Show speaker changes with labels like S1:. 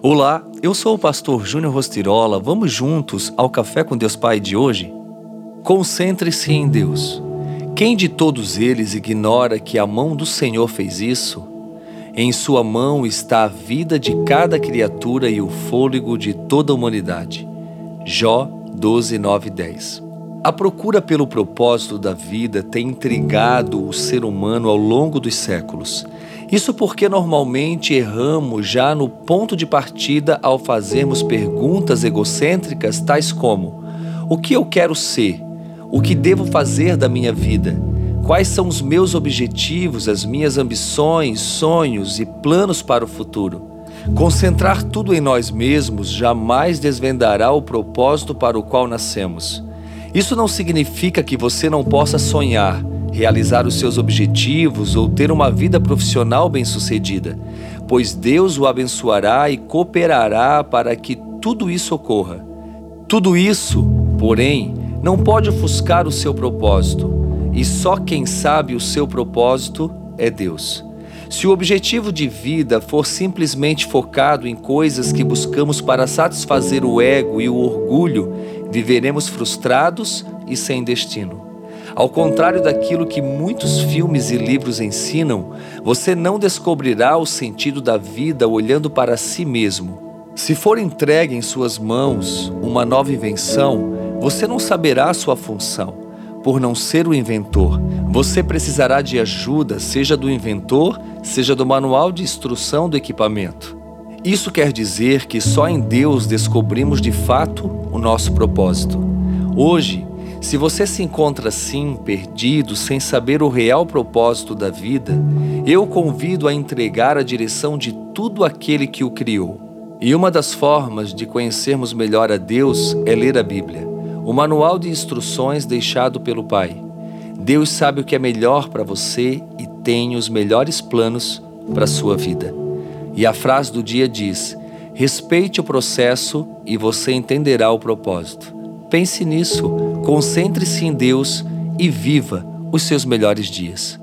S1: Olá, eu sou o pastor Júnior Rostirola. Vamos juntos ao Café com Deus Pai de hoje? Concentre-se em Deus. Quem de todos eles ignora que a mão do Senhor fez isso? Em sua mão está a vida de cada criatura e o fôlego de toda a humanidade. Jó 12, 9 e 10. A procura pelo propósito da vida tem intrigado o ser humano ao longo dos séculos. Isso porque normalmente erramos já no ponto de partida ao fazermos perguntas egocêntricas tais como: O que eu quero ser? O que devo fazer da minha vida? Quais são os meus objetivos, as minhas ambições, sonhos e planos para o futuro? Concentrar tudo em nós mesmos jamais desvendará o propósito para o qual nascemos. Isso não significa que você não possa sonhar realizar os seus objetivos ou ter uma vida profissional bem-sucedida, pois Deus o abençoará e cooperará para que tudo isso ocorra. Tudo isso, porém, não pode ofuscar o seu propósito, e só quem sabe o seu propósito é Deus. Se o objetivo de vida for simplesmente focado em coisas que buscamos para satisfazer o ego e o orgulho, viveremos frustrados e sem destino. Ao contrário daquilo que muitos filmes e livros ensinam, você não descobrirá o sentido da vida olhando para si mesmo. Se for entregue em suas mãos uma nova invenção, você não saberá sua função. Por não ser o inventor, você precisará de ajuda, seja do inventor, seja do manual de instrução do equipamento. Isso quer dizer que só em Deus descobrimos de fato o nosso propósito. Hoje, se você se encontra assim, perdido, sem saber o real propósito da vida, eu convido a entregar a direção de tudo aquele que o criou. E uma das formas de conhecermos melhor a Deus é ler a Bíblia, o manual de instruções deixado pelo Pai. Deus sabe o que é melhor para você e tem os melhores planos para a sua vida. E a frase do dia diz: respeite o processo e você entenderá o propósito. Pense nisso, concentre-se em Deus e viva os seus melhores dias.